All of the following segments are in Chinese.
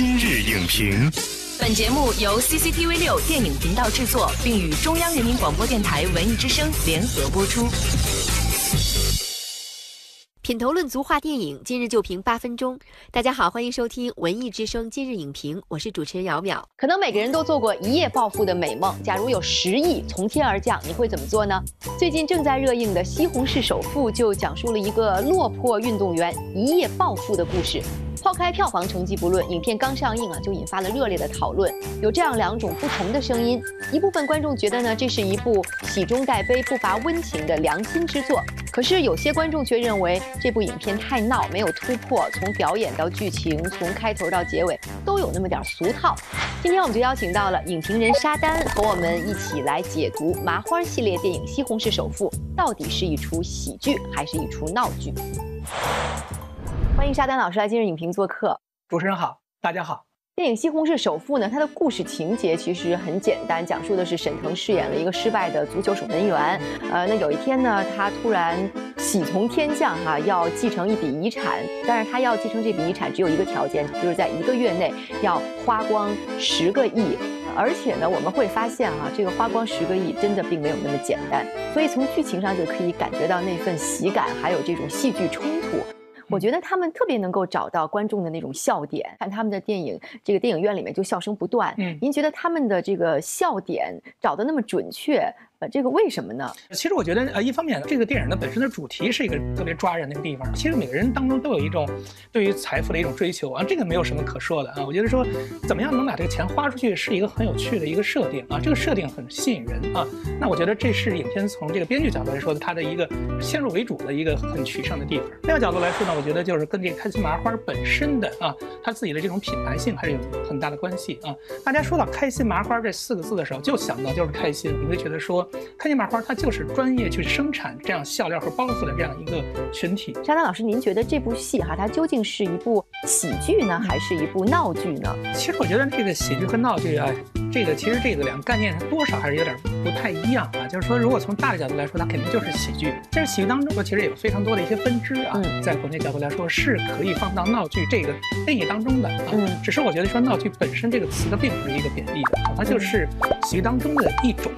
今日影评，本节目由 CCTV 六电影频道制作，并与中央人民广播电台文艺之声联合播出。品头论足话电影，今日就评八分钟。大家好，欢迎收听文艺之声今日影评，我是主持人姚淼。可能每个人都做过一夜暴富的美梦，假如有十亿从天而降，你会怎么做呢？最近正在热映的《西红柿首富》就讲述了一个落魄运动员一夜暴富的故事。抛开票房成绩不论，影片刚上映啊，就引发了热烈的讨论。有这样两种不同的声音：一部分观众觉得呢，这是一部喜中带悲、不乏温情的良心之作；可是有些观众却认为这部影片太闹，没有突破，从表演到剧情，从开头到结尾都有那么点俗套。今天我们就邀请到了影评人沙丹，和我们一起来解读麻花系列电影《西红柿首富》到底是一出喜剧还是一出闹剧。欢迎沙丹老师来今日影评做客。主持人好，大家好。电影《西红柿首富》呢，它的故事情节其实很简单，讲述的是沈腾饰演了一个失败的足球守门员。呃，那有一天呢，他突然喜从天降哈，要继承一笔遗产，但是他要继承这笔遗产只有一个条件，就是在一个月内要花光十个亿。而且呢，我们会发现啊，这个花光十个亿真的并没有那么简单。所以从剧情上就可以感觉到那份喜感，还有这种戏剧冲突。我觉得他们特别能够找到观众的那种笑点，看他们的电影，这个电影院里面就笑声不断。嗯，您觉得他们的这个笑点找的那么准确？呃，这个为什么呢？其实我觉得，呃，一方面，这个电影的本身的主题是一个特别抓人的地方。其实每个人当中都有一种对于财富的一种追求啊，这个没有什么可说的啊。我觉得说，怎么样能把这个钱花出去，是一个很有趣的一个设定啊。这个设定很吸引人啊。那我觉得这是影片从这个编剧角度来说的，它的一个先入为主的一个很取胜的地方。另外角度来说呢，我觉得就是跟这个开心麻花本身的啊，它自己的这种品牌性还是有很大的关系啊。大家说到开心麻花这四个字的时候，就想到就是开心，你会觉得说。开心麻花，它就是专业去生产这样笑料和包袱的这样一个群体。沙丹老师，您觉得这部戏哈，它究竟是一部喜剧呢，还是一部闹剧呢？其实我觉得这个喜剧和闹剧啊，这个其实这个两个概念多少还是有点不太一样啊。就是说，如果从大的角度来说，它肯定就是喜剧。但是喜剧当中呢，其实有非常多的一些分支啊，在国内角度来说是可以放到闹剧这个定义当中的啊。只是我觉得说闹剧本身这个词它并不是一个贬义的，它就是喜剧当中的一种。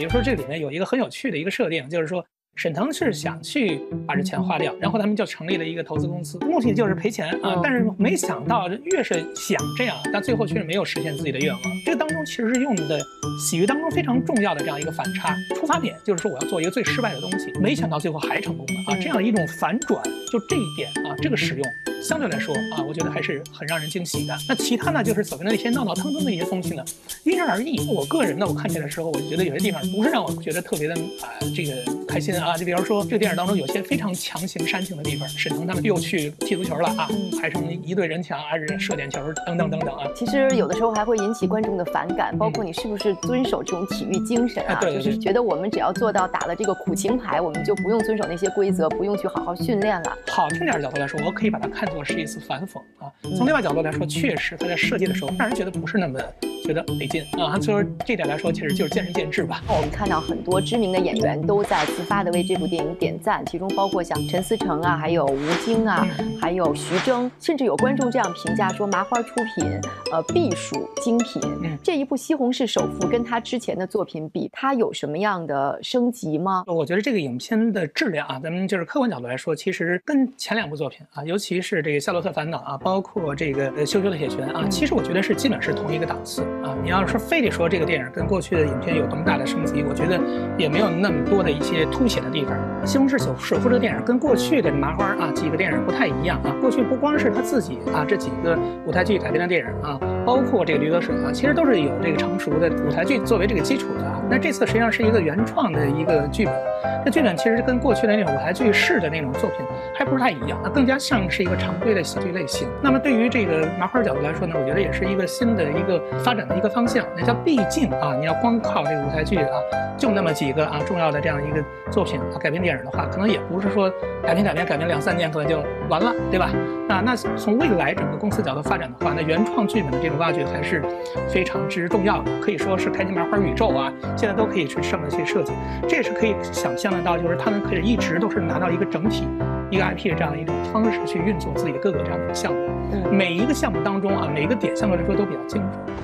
比如说，这里面有一个很有趣的一个设定，就是说。沈腾是想去把这钱花掉，然后他们就成立了一个投资公司，目的就是赔钱啊。但是没想到，越是想这样，但最后却没有实现自己的愿望。这个当中其实是用的喜剧当中非常重要的这样一个反差，出发点就是说我要做一个最失败的东西，没想到最后还成功了啊。这样一种反转，就这一点啊，这个使用相对来说啊，我觉得还是很让人惊喜的。那其他呢，就是所谓的那些闹闹腾腾的一些东西呢，因人而异。我个人呢，我看起来的时候，我就觉得有些地方不是让我觉得特别的啊，这个开心啊。啊，就比如说这个电影当中有些非常强行煽情的地方，沈腾他们又去踢足球了啊，排成一队人墙，还是射点球等等等等啊。其实有的时候还会引起观众的反感，包括你是不是遵守这种体育精神啊？就是觉得我们只要做到打了这个苦情牌，我们就不用遵守那些规则，不用去好好训练了。好听点的角度来说，我可以把它看作是一次反讽啊。从另外角度来说，确实他在设计的时候让人觉得不是那么觉得得劲啊。所以说这点来说，其实就是见仁见智吧。我们看到很多知名的演员都在自发的为这部电影点。赞，其中包括像陈思诚啊，还有吴京啊，还有徐峥，甚至有观众这样评价说，麻花出品，呃，必属精品。这一部《西红柿首富》跟他之前的作品比，他有什么样的升级吗？我觉得这个影片的质量啊，咱们就是客观角度来说，其实跟前两部作品啊，尤其是这个《夏洛特烦恼》啊，包括这个《羞羞的铁拳》啊，其实我觉得是基本是同一个档次啊。你要是非得说这个电影跟过去的影片有多么大的升级，我觉得也没有那么多的一些凸显的地方。西红柿首首富这个电影跟过去的麻花啊几个电影不太一样啊。过去不光是他自己啊这几个舞台剧改编的电影啊，包括这个《驴得水》啊，其实都是有这个成熟的舞台剧作为这个基础的。那这次实际上是一个原创的一个剧本，这剧本其实跟过去的那种舞台剧式的那种作品还不是太一样，它更加像是一个常规的喜剧类型。那么对于这个麻花角度来说呢，我觉得也是一个新的一个发展的一个方向。那叫毕竟啊，你要光靠这个舞台剧啊，就那么几个啊重要的这样一个作品。品啊改编电影的话，可能也不是说改编改编改编两三年可能就完了，对吧？那那从未来整个公司角度发展的话，那原创剧本的这种挖掘还是非常之重要的，可以说是开心麻花宇宙啊，现在都可以去上面去设计，这也是可以想象得到，就是他们可以一直都是拿到一个整体。一个 IP 的这样的一种方式去运作自己的各个这样的项目，每一个项目当中啊，每一个点相对来说都比较精准。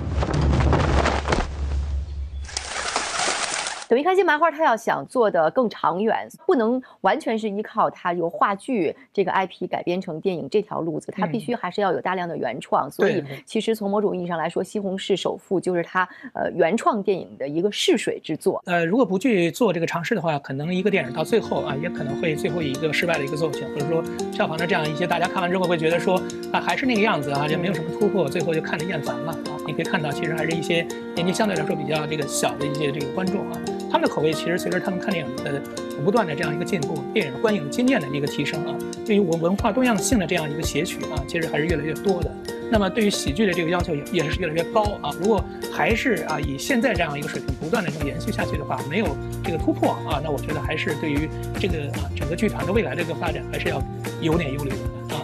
等于开心麻花，他要想做的更长远，不能完全是依靠他由话剧这个 IP 改编成电影这条路子，他必须还是要有大量的原创。所以，其实从某种意义上来说，《西红柿首富》就是他呃原创电影的一个试水之作。呃，如果不去做这个尝试的话，可能一个电影到最后啊，也可能会最后以一个失败的一个作品，或者说票房的这样一些，大家看完之后会觉得说啊，还是那个样子啊，就没有什么突破，最后就看着厌烦了啊。你可以看到，其实还是一些年纪相对来说比较这个小的一些这个观众啊。他们的口味其实随着他们看电影的不断的这样一个进步，电影观影经验的一个提升啊，对于文文化多样性的这样一个撷取啊，其实还是越来越多的。那么对于喜剧的这个要求也也是越来越高啊。如果还是啊以现在这样一个水平不断的这种延续下去的话，没有这个突破啊，那我觉得还是对于这个啊整个剧团的未来的一个发展还是要有点忧虑的。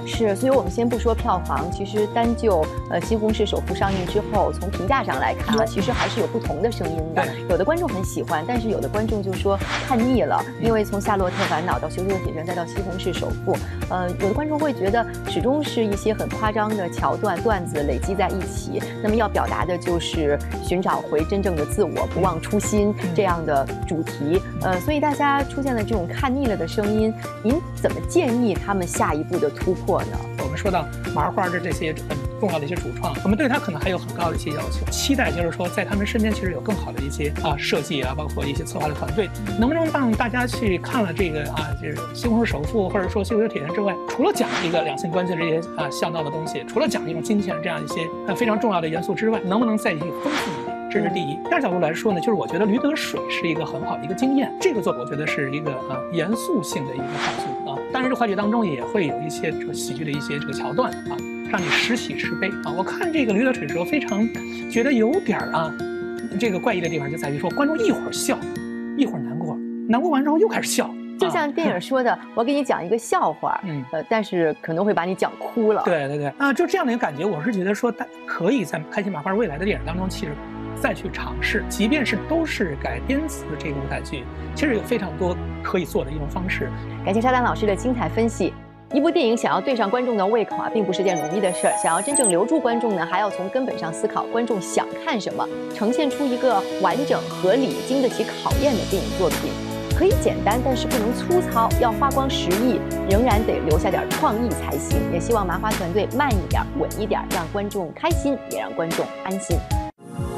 是，所以我们先不说票房，其实单就呃《西红柿首富》上映之后，从评价上来看啊，其实还是有不同的声音的。有的观众很喜欢，但是有的观众就说看腻了，因为从《夏洛特烦恼》到《羞羞的铁拳》再到《西红柿首富》，呃，有的观众会觉得始终是一些很夸张的桥段段子累积在一起，那么要表达的就是寻找回真正的自我，不忘初心这样的主题。呃，所以大家出现了这种看腻了的声音，您怎么建议他们下一步的突破？我们说到麻花的这些很重要的一些主创，我们对他可能还有很高的一些要求，期待就是说在他们身边其实有更好的一些啊设计啊，包括一些策划的团队，能不能让大家去看了这个啊，就是《西红柿首富》或者说《西游铁拳》之外，除了讲一个两性关系这些啊孝道的东西，除了讲一种金钱这样一些啊非常重要的元素之外，能不能再去丰富一点？这是第一。第二角度来说呢，就是我觉得《驴得水》是一个很好的一个经验，这个作品我觉得是一个啊严肃性的一个画素。当然，这话剧当中也会有一些这个喜剧的一些这个桥段啊，让你时喜时悲啊。我看这个《驴得水》的时候，非常觉得有点儿啊，这个怪异的地方就在于说，观众一会儿笑，一会儿难过，难过完之后又开始笑，就像电影说的，我给你讲一个笑话，嗯，呃，但是可能会把你讲哭了。对对对，啊，就这样的一个感觉，我是觉得说，可以在开心麻花未来的电影当中，其实再去尝试，即便是都是改编自这个舞台剧，其实有非常多可以做的一种方式。感谢沙丹老师的精彩分析。一部电影想要对上观众的胃口啊，并不是件容易的事儿。想要真正留住观众呢，还要从根本上思考观众想看什么，呈现出一个完整、合理、经得起考验的电影作品。可以简单，但是不能粗糙，要花光十亿，仍然得留下点创意才行。也希望麻花团队慢一点、稳一点，让观众开心，也让观众安心。